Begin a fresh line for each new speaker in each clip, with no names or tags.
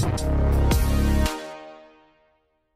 Thank you.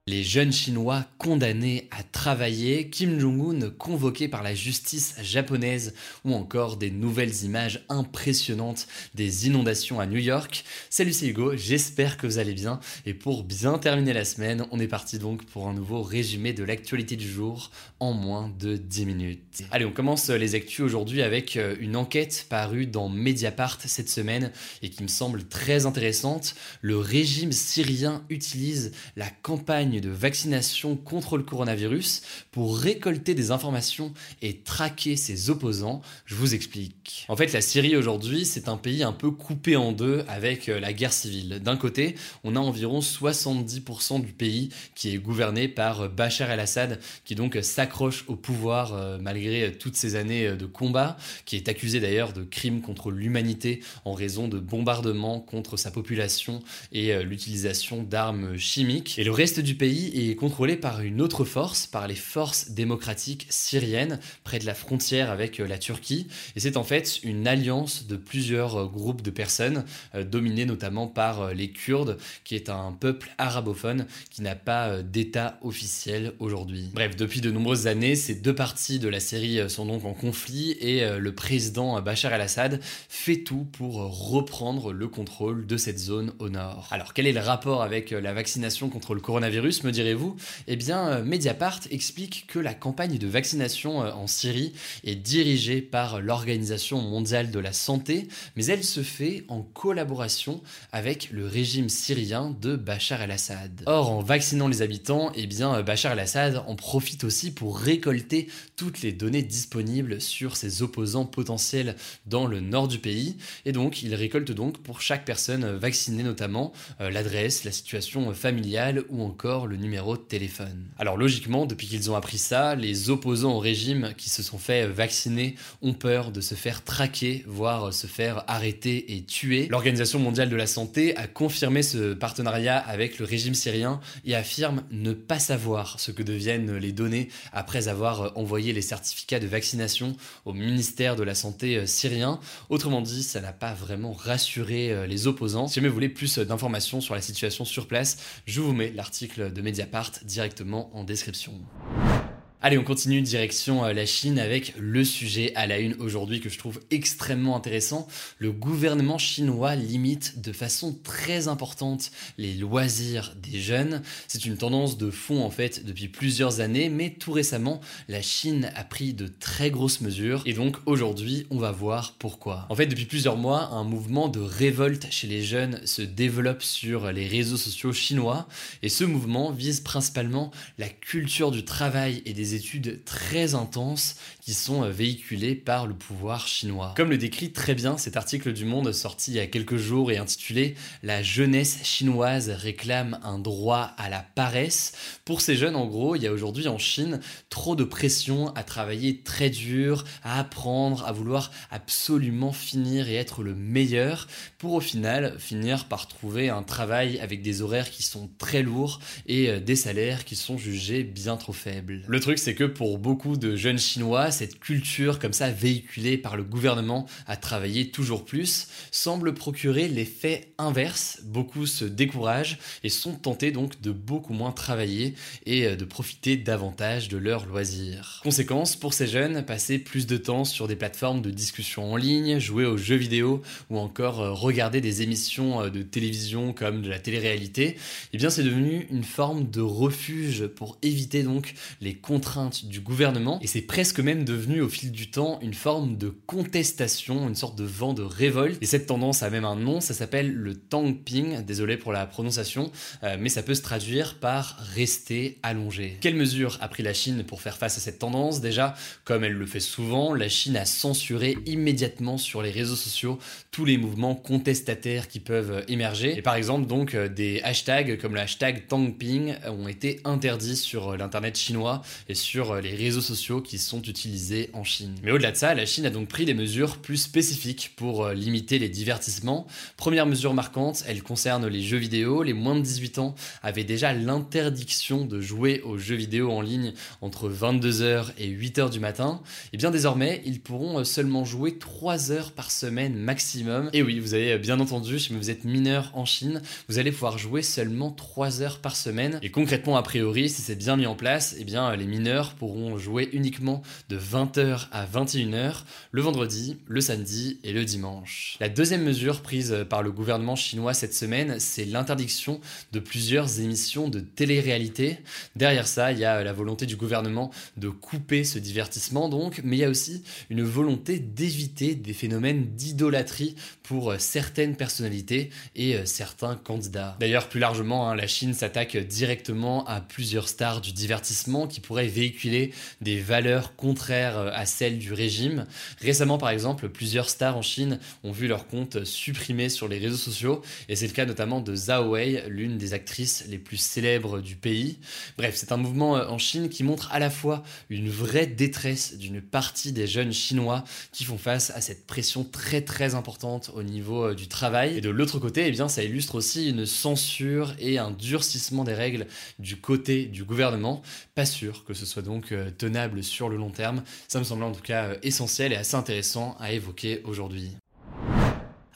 Les jeunes Chinois condamnés à travailler, Kim Jong-un convoqué par la justice japonaise ou encore des nouvelles images impressionnantes des inondations à New York. Salut c'est Hugo, j'espère que vous allez bien et pour bien terminer la semaine, on est parti donc pour un nouveau résumé de l'actualité du jour en moins de 10 minutes. Allez, on commence les actus aujourd'hui avec euh, une enquête parue dans Mediapart cette semaine et qui me semble très intéressante. Le régime syrien utilise la campagne de vaccination contre le coronavirus pour récolter des informations et traquer ses opposants. Je vous explique. En fait, la Syrie aujourd'hui, c'est un pays un peu coupé en deux avec euh, la guerre civile. D'un côté, on a environ 70% du pays qui est gouverné par euh, Bachar el-Assad, qui donc euh, s'accroche au pouvoir malgré toutes ces années de combat, qui est accusé d'ailleurs de crimes contre l'humanité en raison de bombardements contre sa population et l'utilisation d'armes chimiques. Et le reste du pays est contrôlé par une autre force, par les forces démocratiques syriennes, près de la frontière avec euh, la Turquie. Et c'est en fait une alliance de plusieurs euh, groupes de personnes, euh, dominés notamment par les Kurdes, qui est un peuple arabophone qui n'a pas d'État officiel aujourd'hui. Bref, depuis de nombreuses années, ces deux parties de la Syrie sont donc en conflit et le président Bachar el-Assad fait tout pour reprendre le contrôle de cette zone au nord. Alors quel est le rapport avec la vaccination contre le coronavirus? Me direz-vous Eh bien, euh, Mediapart explique que la campagne de vaccination euh, en Syrie est dirigée par l'Organisation mondiale de la santé, mais elle se fait en collaboration avec le régime syrien de Bachar el-Assad. Or, en vaccinant les habitants, eh bien, euh, Bachar el-Assad en profite aussi pour récolter toutes les données disponibles sur ses opposants potentiels dans le nord du pays, et donc il récolte donc pour chaque personne vaccinée notamment l'adresse, la situation familiale ou encore le numéro de téléphone. Alors logiquement, depuis qu'ils ont appris ça, les opposants au régime qui se sont fait vacciner ont peur de se faire traquer, voire se faire arrêter et tuer. L'Organisation mondiale de la santé a confirmé ce partenariat avec le régime syrien et affirme ne pas savoir ce que deviennent les données après avoir envoyé les certificats de vaccination au ministère de la Santé syrien. Autrement dit, ça n'a pas vraiment rassuré euh, les opposants. Si jamais vous voulez plus d'informations sur la situation sur place, je vous mets l'article de Mediapart directement en description. Allez, on continue direction euh, la Chine avec le sujet à la une aujourd'hui que je trouve extrêmement intéressant. Le gouvernement chinois limite de façon très importante les loisirs des jeunes. C'est une tendance de fond en fait depuis plusieurs années, mais tout récemment, la Chine a pris de très grosses mesures et donc aujourd'hui, on va voir pourquoi. En fait, depuis plusieurs mois, un mouvement de révolte chez les jeunes se développe sur les réseaux sociaux chinois et ce mouvement vise principalement la culture du travail et des études très intenses qui sont euh, véhiculées par le pouvoir chinois. Comme le décrit très bien cet article du Monde sorti il y a quelques jours et intitulé La jeunesse chinoise réclame un droit à la paresse. Pour ces jeunes, en gros, il y a aujourd'hui en Chine trop de pression à travailler très dur, à apprendre, à vouloir absolument finir et être le meilleur, pour au final finir par trouver un travail avec des horaires qui sont très lourds et euh, des salaires qui sont jugés bien trop faibles. Le truc, c'est que pour beaucoup de jeunes Chinois, cette culture comme ça véhiculée par le gouvernement à travailler toujours plus semble procurer l'effet inverse. Beaucoup se découragent et sont tentés donc de beaucoup moins travailler et euh, de profiter davantage de leurs loisirs. Conséquence, pour ces jeunes, passer plus de temps sur des plateformes de discussion en ligne, jouer aux jeux vidéo ou encore euh, regarder des émissions euh, de télévision comme de la télé-réalité, eh bien c'est devenu une forme de refuge pour éviter donc les contraintes du gouvernement et c'est presque même devenu au fil du temps une forme de contestation, une sorte de vent de révolte. Et cette tendance a même un nom, ça s'appelle le Tangping, désolé pour la prononciation, euh, mais ça peut se traduire par rester allongé. Quelles mesures a pris la Chine pour faire face à cette tendance? Déjà, comme elle le fait souvent, la Chine a censuré immédiatement sur les réseaux sociaux tous les mouvements contestataires qui peuvent émerger. Et par exemple, donc, euh, des hashtags comme le hashtag Tangping ont été interdits sur l'internet chinois et sur les réseaux sociaux qui sont utilisés en Chine. Mais au-delà de ça, la Chine a donc pris des mesures plus spécifiques pour euh, limiter les divertissements. Première mesure marquante, elle concerne les jeux vidéo. Les moins de 18 ans avaient déjà l'interdiction de jouer aux jeux vidéo en ligne entre 22h et 8h du matin. Et bien désormais, ils pourront euh, seulement jouer 3 heures par semaine maximum. Et oui, vous avez bien entendu, si vous êtes mineur en Chine, vous allez pouvoir jouer seulement 3 heures par semaine. Et concrètement, a priori, si c'est bien mis en place, eh bien les mineurs pourront jouer uniquement de 20h à 21h le vendredi, le samedi et le dimanche. La deuxième mesure prise par le gouvernement chinois cette semaine, c'est l'interdiction de plusieurs émissions de télé-réalité. Derrière ça, il y a la volonté du gouvernement de couper ce divertissement donc, mais il y a aussi une volonté d'éviter des phénomènes d'idolâtrie pour certaines personnalités et certains candidats. D'ailleurs, plus largement, hein, la Chine s'attaque directement à plusieurs stars du divertissement qui pourraient véhiculer des valeurs contraires à celles du régime. Récemment, par exemple, plusieurs stars en Chine ont vu leur compte supprimé sur les réseaux sociaux, et c'est le cas notamment de Zhao Wei, l'une des actrices les plus célèbres du pays. Bref, c'est un mouvement euh, en Chine qui montre à la fois une vraie détresse d'une partie des jeunes chinois qui font face à cette pression très très importante au niveau euh, du travail. Et de l'autre côté, eh bien, ça illustre aussi une censure et un durcissement des règles du côté du gouvernement. Pas sûr que ce soit donc euh, tenable sur le long terme. Ça me semble en tout cas essentiel et assez intéressant à évoquer aujourd'hui.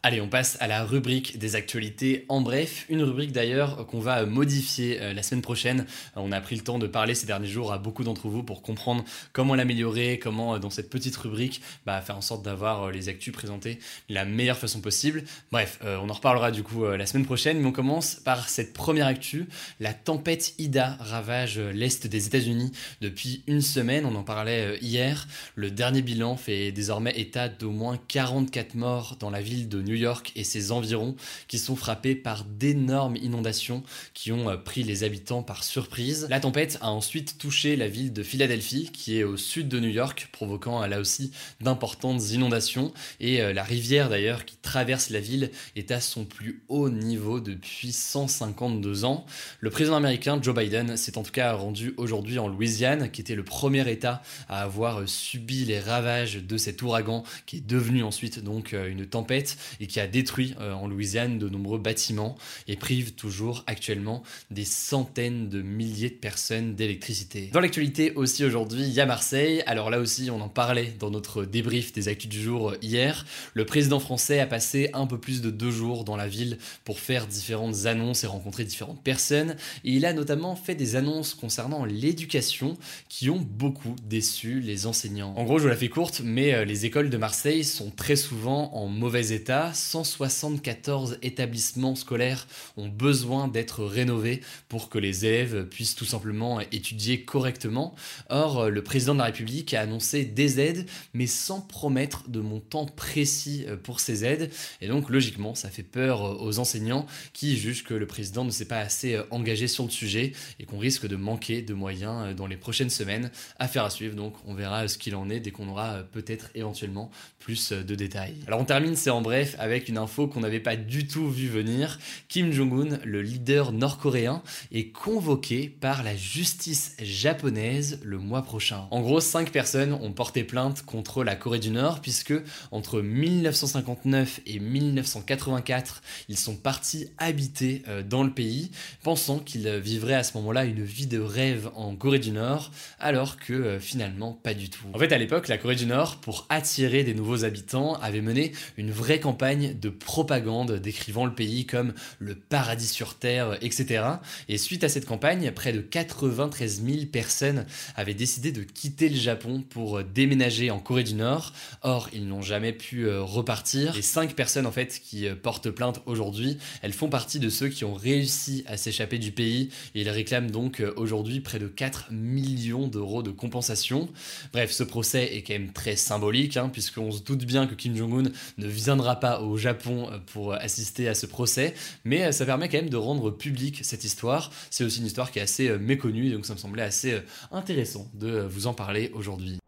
Allez, on passe à la rubrique des actualités en bref. Une rubrique d'ailleurs qu'on va modifier euh, la semaine prochaine. Euh, on a pris le temps de parler ces derniers jours à beaucoup d'entre vous pour comprendre comment l'améliorer, comment euh, dans cette petite rubrique bah, faire en sorte d'avoir les actus présentés de la meilleure façon possible. Bref, on en reparlera du coup la semaine prochaine, mais on commence par cette première actu. La tempête Ida ravage l'est des États-Unis depuis une semaine. On en parlait hier. Le dernier bilan fait désormais état d'au moins 44 morts dans la ville de New York et ses environs qui sont frappés par d'énormes inondations qui ont euh, pris les habitants par surprise. La tempête a ensuite touché la ville de Philadelphie qui est au sud de New York, provoquant là aussi d'importantes inondations et euh, la rivière d'ailleurs qui traverse la ville est à son plus haut niveau depuis 152 ans. Le président américain Joe Biden s'est en tout cas rendu aujourd'hui en Louisiane qui était le premier état à avoir euh, subi les ravages de cet ouragan qui est devenu ensuite donc une tempête et qui a détruit euh, en Louisiane de nombreux bâtiments et prive toujours actuellement des centaines de milliers de personnes d'électricité. Dans l'actualité aussi aujourd'hui, il y a Marseille. Alors là aussi, on en parlait dans notre débrief des actus du jour euh, hier. Le président français a passé un peu plus de deux jours dans la ville pour faire différentes annonces et rencontrer différentes personnes. Et il a notamment fait des annonces concernant l'éducation qui ont beaucoup déçu les enseignants. En gros, je la fais courte, mais euh, les écoles de Marseille sont très souvent en mauvais état 174 établissements scolaires ont besoin d'être rénovés pour que les élèves puissent tout simplement étudier correctement. Or, le président de la République a annoncé des aides, mais sans promettre de montant précis pour ces aides. Et donc, logiquement, ça fait peur aux enseignants qui jugent que le président ne s'est pas assez engagé sur le sujet et qu'on risque de manquer de moyens dans les prochaines semaines. Affaire à suivre, donc on verra ce qu'il en est dès qu'on aura peut-être éventuellement plus de détails. Alors on termine, c'est en bref, avec une info qu'on n'avait pas du tout vu venir. Kim Jong-un, le leader nord-coréen, est convoqué par la justice japonaise le mois prochain. En gros, cinq personnes ont porté plainte contre la Corée du Nord puisque entre 1959 et 1984, ils sont partis habiter euh, dans le pays, pensant qu'ils vivraient à ce moment-là une vie de rêve en Corée du Nord, alors que euh, finalement pas du tout. En fait, à l'époque, la Corée du Nord, pour attirer des nouveaux habitants, avait mené une vraie campagne de propagande décrivant le pays comme le paradis sur terre, etc. Et suite à cette campagne, près de 93 000 personnes avaient décidé de quitter le Japon pour déménager en Corée du Nord. Or, ils n'ont jamais pu euh, repartir. Les 5 personnes en fait qui euh, portent plainte aujourd'hui, elles font partie de ceux qui ont réussi à s'échapper du pays et ils réclament donc euh, aujourd'hui près de 4 millions d'euros de compensation. Bref, ce procès est quand même très symbolique hein, puisqu'on se doute bien que Kim Jong-un ne viendra pas au Japon pour assister à ce procès, mais ça permet quand même de rendre public cette histoire. C'est aussi une histoire qui est assez méconnue, donc ça me semblait assez intéressant de vous en parler aujourd'hui.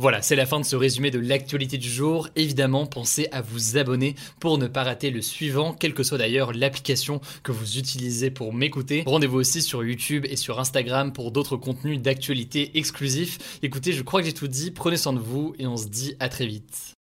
Voilà, c'est la fin de ce résumé de l'actualité du jour. Évidemment, pensez à vous abonner pour ne pas rater le suivant, quelle que soit d'ailleurs l'application que vous utilisez pour m'écouter. Rendez-vous aussi sur YouTube et sur Instagram pour d'autres contenus d'actualité exclusifs. Écoutez, je crois que j'ai tout dit, prenez soin de vous et on se dit à très vite.